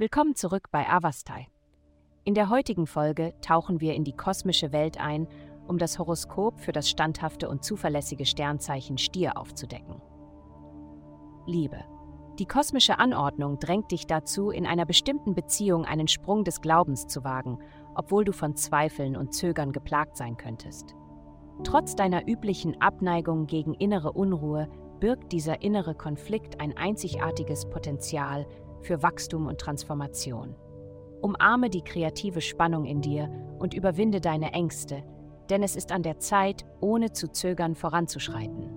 Willkommen zurück bei Avastai. In der heutigen Folge tauchen wir in die kosmische Welt ein, um das Horoskop für das standhafte und zuverlässige Sternzeichen Stier aufzudecken. Liebe. Die kosmische Anordnung drängt dich dazu, in einer bestimmten Beziehung einen Sprung des Glaubens zu wagen, obwohl du von Zweifeln und Zögern geplagt sein könntest. Trotz deiner üblichen Abneigung gegen innere Unruhe birgt dieser innere Konflikt ein einzigartiges Potenzial für Wachstum und Transformation. Umarme die kreative Spannung in dir und überwinde deine Ängste, denn es ist an der Zeit, ohne zu zögern voranzuschreiten.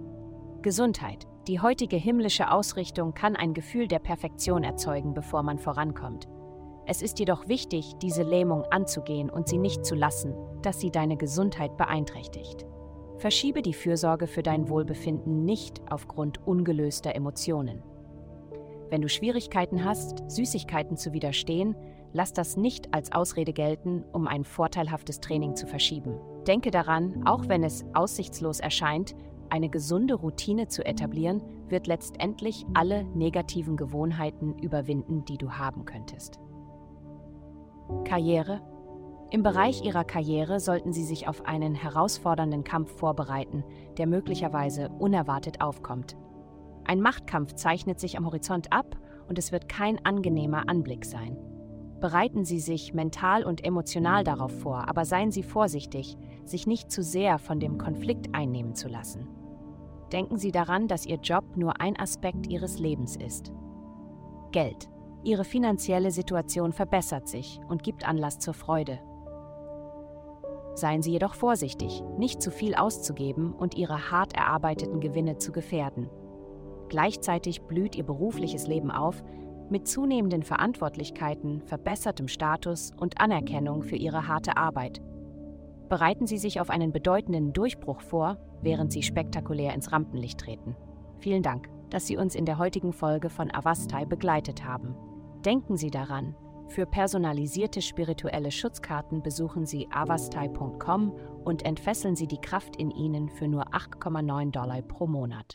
Gesundheit. Die heutige himmlische Ausrichtung kann ein Gefühl der Perfektion erzeugen, bevor man vorankommt. Es ist jedoch wichtig, diese Lähmung anzugehen und sie nicht zu lassen, dass sie deine Gesundheit beeinträchtigt. Verschiebe die Fürsorge für dein Wohlbefinden nicht aufgrund ungelöster Emotionen. Wenn du Schwierigkeiten hast, Süßigkeiten zu widerstehen, lass das nicht als Ausrede gelten, um ein vorteilhaftes Training zu verschieben. Denke daran, auch wenn es aussichtslos erscheint, eine gesunde Routine zu etablieren, wird letztendlich alle negativen Gewohnheiten überwinden, die du haben könntest. Karriere im Bereich Ihrer Karriere sollten Sie sich auf einen herausfordernden Kampf vorbereiten, der möglicherweise unerwartet aufkommt. Ein Machtkampf zeichnet sich am Horizont ab und es wird kein angenehmer Anblick sein. Bereiten Sie sich mental und emotional darauf vor, aber seien Sie vorsichtig, sich nicht zu sehr von dem Konflikt einnehmen zu lassen. Denken Sie daran, dass Ihr Job nur ein Aspekt Ihres Lebens ist. Geld. Ihre finanzielle Situation verbessert sich und gibt Anlass zur Freude. Seien Sie jedoch vorsichtig, nicht zu viel auszugeben und Ihre hart erarbeiteten Gewinne zu gefährden. Gleichzeitig blüht Ihr berufliches Leben auf mit zunehmenden Verantwortlichkeiten, verbessertem Status und Anerkennung für Ihre harte Arbeit. Bereiten Sie sich auf einen bedeutenden Durchbruch vor, während Sie spektakulär ins Rampenlicht treten. Vielen Dank, dass Sie uns in der heutigen Folge von Avastai begleitet haben. Denken Sie daran, für personalisierte spirituelle Schutzkarten besuchen Sie avastai.com und entfesseln Sie die Kraft in Ihnen für nur 8,9 Dollar pro Monat.